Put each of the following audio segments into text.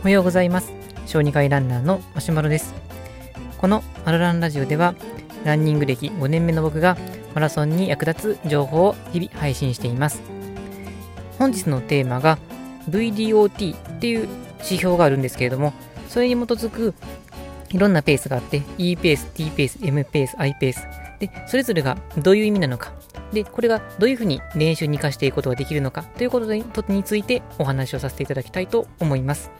おはようございます。小児科医ランナーのマシュマロです。このマルランラジオではランニング歴5年目の僕がマラソンに役立つ情報を日々配信しています。本日のテーマが VDOT っていう指標があるんですけれどもそれに基づくいろんなペースがあって E ペース、T ペース、M ペース、I ペースでそれぞれがどういう意味なのかでこれがどういうふうに練習に生かしていくことができるのかということについてお話をさせていただきたいと思います。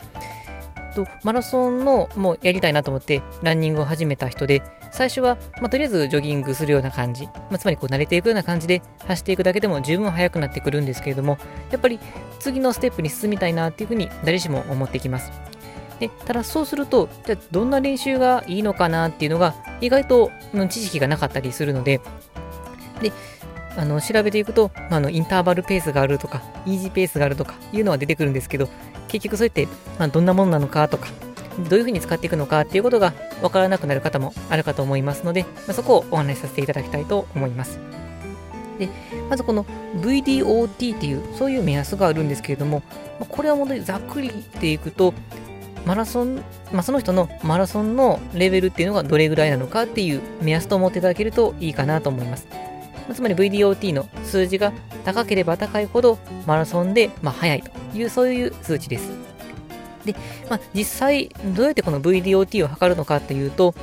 とマラソンのもうやりたいなと思ってランニングを始めた人で最初は、まあ、とりあえずジョギングするような感じ、まあ、つまりこう慣れていくような感じで走っていくだけでも十分速くなってくるんですけれどもやっぱり次のステップに進みたいなっていうふうに誰しも思ってきます。でただそうするとじゃあどんな練習がいいのかなっていうのが意外と知識がなかったりするのでであの調べていくと、まあ、のインターバルペースがあるとかイージーペースがあるとかいうのは出てくるんですけど結局そうやって、まあ、どんなものなのかとかどういうふうに使っていくのかっていうことがわからなくなる方もあるかと思いますので、まあ、そこをお話しさせていただきたいと思います。でまずこの VDOT っていうそういう目安があるんですけれども、まあ、これは本当にざっくりでいくとマラソン、まあ、その人のマラソンのレベルっていうのがどれぐらいなのかっていう目安と思っていただけるといいかなと思います。つまり VDOT の数字が高ければ高いほどマラソンでまあ速いというそういう数値です。で、まあ、実際どうやってこの VDOT を測るのかっていうと、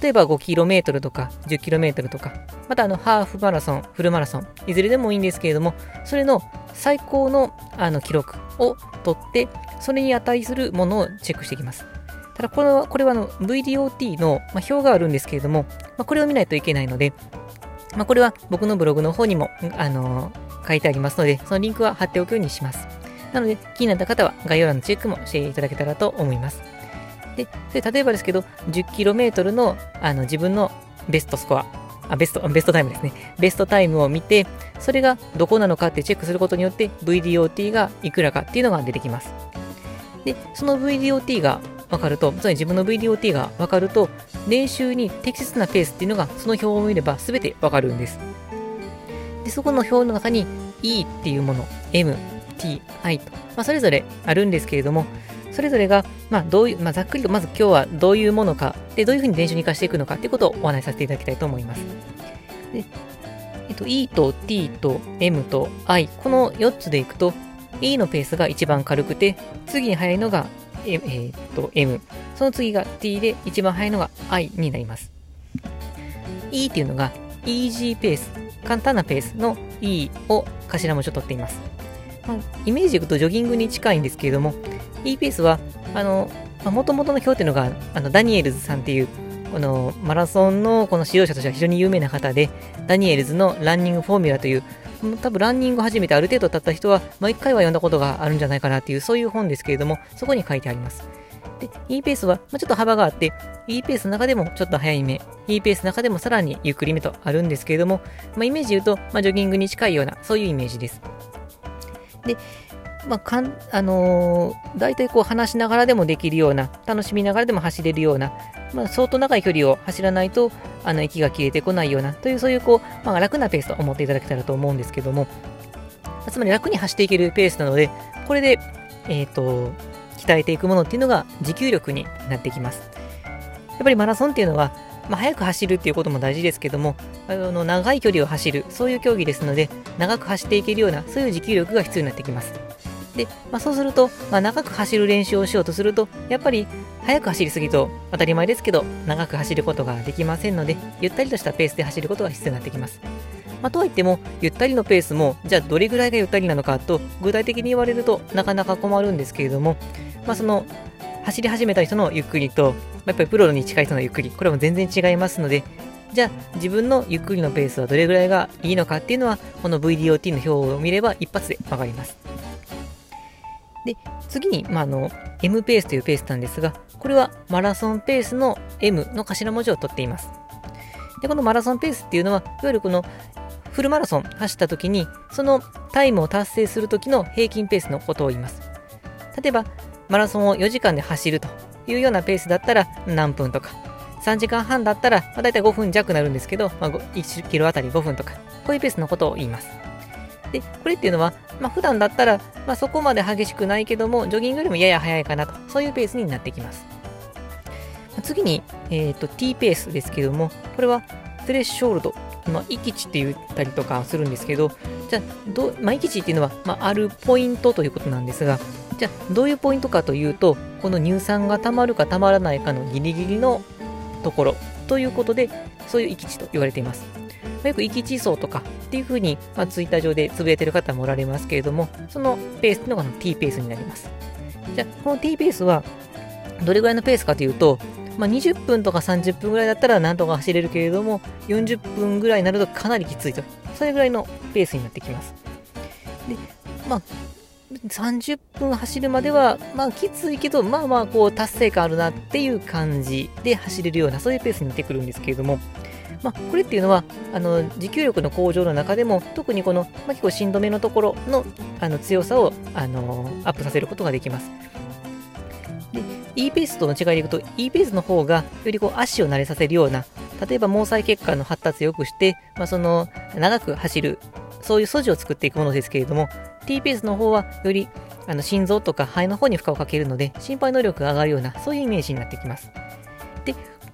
例えば 5km とか 10km とか、またあのハーフマラソン、フルマラソン、いずれでもいいんですけれども、それの最高のあの記録を取って、それに値するものをチェックしていきます。ただこれは、これはあの VDOT の、まあ表があるんですけれども、まあ、これを見ないといけないので、まあ、これは僕のブログの方にも、あのー、書いてありますので、そのリンクは貼っておくようにします。なので、気になった方は概要欄のチェックもしていただけたらと思います。で、それ例えばですけど、10km のあの自分のベストスコア、あ、ベスト、ベストタイムですね。ベストタイムを見て、それがどこなのかってチェックすることによって、VDOT がいくらかっていうのが出てきます。で、その VDOT が分かると、つまり自分の VDOT が分かると、練習に適切なペースっていうのが、その表を見れば全て分かるんです。で、そこの表の中に E っていうもの、M、T、I と、まあ、それぞれあるんですけれども、それぞれが、まあ、どういう、まあ、ざっくりと、まず今日はどういうものか、で、どういうふうに練習に活かしていくのかっていうことをお話しさせていただきたいと思います。でえっと、E と T と M と I、この4つでいくと、E のペースが一番軽くて、次に速いのが、ええー、っと M、その次が T で一番速いのが I になります。E っていうのが Easy ペース、簡単なペースの E を頭文字を取っています。まあ、イメージでいくとジョギングに近いんですけれども、E ペースは、あの、もともとの表っていうのが、あの、ダニエルズさんっていう、このマラソンのこの指導者としては非常に有名な方で、ダニエルズのランニングフォーミュラという、多分ランニング始めてある程度経った人は、まあ、1回は読んだことがあるんじゃないかなっていう、そういう本ですけれども、そこに書いてあります。で、E ペースは、まあ、ちょっと幅があって、E ペースの中でもちょっと早い目、E ペースの中でもさらにゆっくりめとあるんですけれども、まあ、イメージ言うと、まあ、ジョギングに近いような、そういうイメージです。で、まあ、かん、あのー、大体こう話しながらでもできるような、楽しみながらでも走れるような、まあ、相当長い距離を走らないと、あの、息が切れてこないような、という、そういうこう、まあ、楽なペースと思っていただけたらと思うんですけども、つまり楽に走っていけるペースなので、これで、えっ、ー、と、鍛えていくものっていうのが持久力になってきます。やっぱりマラソンっていうのは、まあ、速く走るっていうことも大事ですけども、あの長い距離を走る、そういう競技ですので、長く走っていけるような、そういう持久力が必要になってきます。で、まあ、そうすると、まあ、長く走る練習をしようとすると、やっぱり速く走りすぎと当たり前ですけど、長く走ることができませんので、ゆったりとしたペースで走ることが必要になってきます。まあ、とはいっても、ゆったりのペースも、じゃあどれぐらいがゆったりなのかと、具体的に言われるとなかなか困るんですけれども、まあ、その、走り始めた人のゆっくりと、やっぱりプロに近い人のゆっくり、これも全然違いますので、じゃあ自分のゆっくりのペースはどれぐらいがいいのかっていうのは、この VDOT の表を見れば一発でわかります。で、次に、まあ、あの、M ペースというペースなんですが、これはマラソンペースの M の頭文字を取っています。で、このマラソンペースっていうのは、いわゆるこのフルマラソン走った時に、そのタイムを達成する時の平均ペースのことを言います。例えば、マラソンを4時間で走るというようなペースだったら何分とか、3時間半だったら、まあ、大体5分弱になるんですけど、まあ、1キロあたり5分とか、こういうペースのことを言います。で、これっていうのは、まあ、普段だったら、まあ、そこまで激しくないけども、ジョギングよりもやや速いかなと、そういうペースになってきます。次に、えーと、T ペースですけども、これはスレッショールド、まあ、域値って言ったりとかするんですけど、じゃあ、どまあ、域値っていうのは、まあ、あるポイントということなんですが、じゃあ、どういうポイントかというと、この乳酸がたまるかたまらないかのギリギリのところということで、そういう域値と言われています。よく域地層とかっていうふうに、まあ、ツイッター上でつぶやいてる方もおられますけれども、そのペースっていうのが T ペースになります。じゃあ、この T ペースはどれぐらいのペースかというと、まあ、20分とか30分ぐらいだったらなんとか走れるけれども、40分ぐらいになるとかなりきついと。それぐらいのペースになってきます。で、まあ、30分走るまでは、まあきついけど、まあまあこう達成感あるなっていう感じで走れるような、そういうペースになってくるんですけれども、まあ、これっていうのはあの持久力の向上の中でも特にこの、まあ、結構しんどめのところのあの強さをあのアップさせることができます。で E ペースとの違いでいくと E ペースの方がよりこう足を慣れさせるような例えば毛細血管の発達を良くして、まあ、その長く走るそういう素地を作っていくものですけれども T ペースの方はよりあの心臓とか肺の方に負荷をかけるので心肺能力が上がるようなそういうイメージになってきます。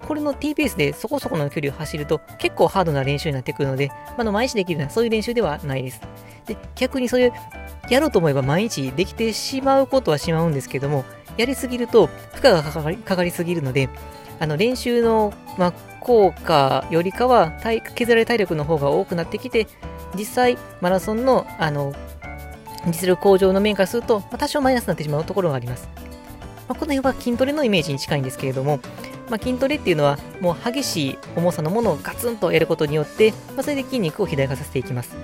これの T ペースでそこそこの距離を走ると結構ハードな練習になってくるので、まあ、の毎日できるようなそういう練習ではないです。で、逆にそういうやろうと思えば毎日できてしまうことはしまうんですけども、やりすぎると負荷がかかりかかりすぎるので、あの練習の、まあ、効果よりかは体削られ体力の方が多くなってきて、実際マラソンのあの実力向上の面からすると、まあ、多少マイナスになってしまうところがあります。まあ、この辺は筋トレのイメージに近いんですけれども、まあ、筋トレっていうのはもう激しい重さのものをガツンとやることによって、まあ、それで筋肉を肥大化させていきます。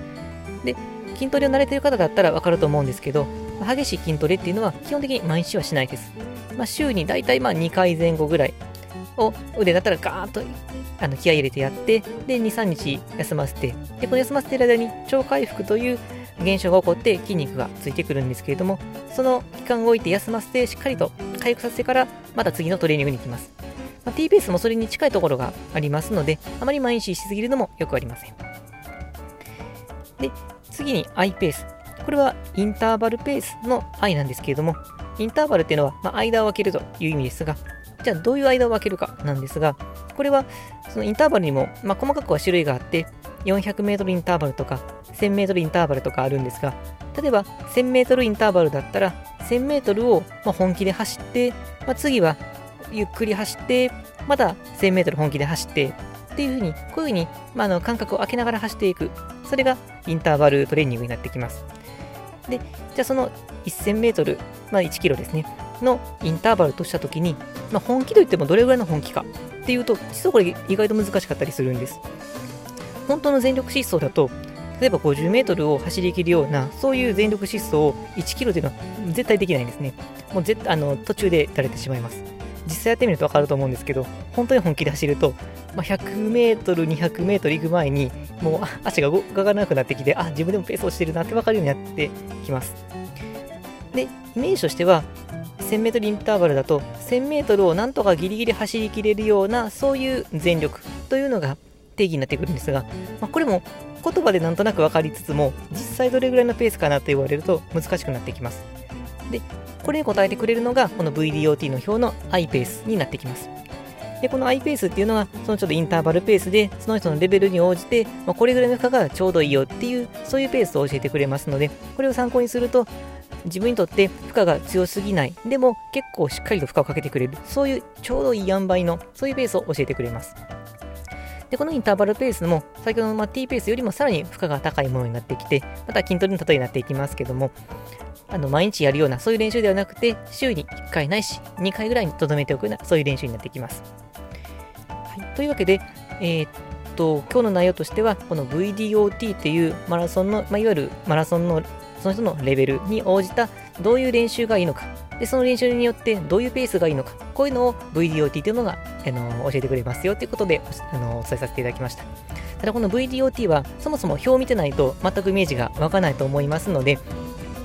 で、筋トレを慣れてる方だったらわかると思うんですけど、ま、激しい筋トレっていうのは基本的に毎日はしないです。まあ、週にだいたいまあ2回前後ぐらいを腕だったらガーッとあの気合入れてやって、で、2、3日休ませて、で、この休ませている間に超回復という現象が起こって筋肉がついてくるんですけれども、その期間を置いて休ませてしっかりと回復させてからまた次のトレーニングに行きます。まあ、T ベースもそれに近いところがありますので、あまり毎日しすぎるのもよくありません。で、次に I ペース。これはインターバルペースの I なんですけれども、インターバルっていうのは、まあ、間を分けるという意味ですが、じゃあどういう間を分けるかなんですが、これはそのインターバルにも、まあ、細かくは種類があって、400メートルインターバルとか、1000メートルインターバルとかあるんですが、例えば1000メートルインターバルだったら、1000メートルをま本気で走って、まあ、次はゆっくり走って、また1000メートル本気で走って、っていうふうに、こういうふうに、まあ、の間隔を空けながら走っていく。それがインターバルトレーニングになってきます。で、じゃあその1000メートル、まあ1キロですね、のインターバルとしたときに、まあ、本気といってもどれぐらいの本気かっていうと、実はこれ意外と難しかったりするんです。本当の全力疾走だと、例えば50メートルを走りきるような、そういう全力疾走を1キロというのは絶対できないんですね。もう絶あの途中で垂れてしまいます。実際やってみると分かると思うんですけど、本当に本気で走ると、ま、100メートル、200メートル行く前に、もう足が動かなくなってきて、あ、自分でもペースをしてるなって分かるようになってきます。で、イメージとしては、1000メートルインターバルだと、1000メートルをなんとかギリギリ走りきれるような、そういう全力というのが定義になってくるんですが、まあ、これも言葉でなんとなく分かりつつも、実際どれぐらいのペースかなと言われると難しくなってきます。で、これに答えてくれるのが、この VDOT の表の I ペースになってきます。で、この I ペースっていうのは、そのちょっとインターバルペースで、その人のレベルに応じて、まあ、これぐらいの負荷がちょうどいいよっていう、そういうペースを教えてくれますので、これを参考にすると、自分にとって負荷が強すぎない、でも結構しっかりと負荷をかけてくれる、そういうちょうどいい塩梅の、そういうペースを教えてくれます。で、このインターバルペースも、先ほどのま T ペースよりもさらに負荷が高いものになってきて、また筋トレの例えになっていきますけども、あの毎日やるようなそういう練習ではなくて週に1回ないし2回ぐらいにとどめておくようなそういう練習になってきます。はい、というわけで、えー、っと今日の内容としてはこの VDOT っていうマラソンの、まあ、いわゆるマラソンのその人のレベルに応じたどういう練習がいいのかでその練習によってどういうペースがいいのかこういうのを VDOT というのがあの教えてくれますよということであのお伝えさせていただきました。ただこの VDOT はそもそも表を見てないと全くイメージがわからないと思いますので、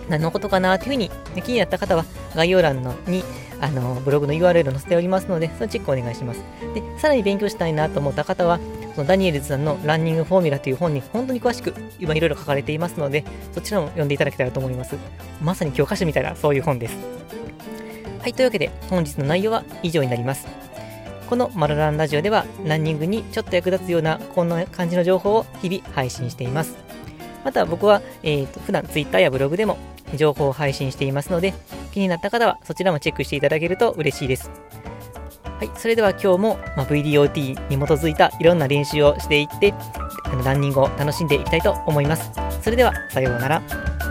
何のことかなというふうに気になった方は概要欄のにあのブログの URL 載せておりますので、そのチェックお願いします。で、さらに勉強したいなと思った方は、そのダニエルズさんのランニングフォーミュラという本に本当に詳しく今いろいろ書かれていますので、そちらも読んでいただけたらと思います。まさに教科書みたいなそういう本です。はい、というわけで本日の内容は以上になります。このマルランラジオではランニングにちょっと役立つようなこんな感じの情報を日々配信しています。また僕は、えーと、普段 Twitter やブログでも情報を配信していますので、気になった方はそちらもチェックしていただけると嬉しいです。はい、それでは今日も、ま、VDOT に基づいたいろんな練習をしていって、あのランニングを楽しんでいきたいと思います。それでは、さようなら。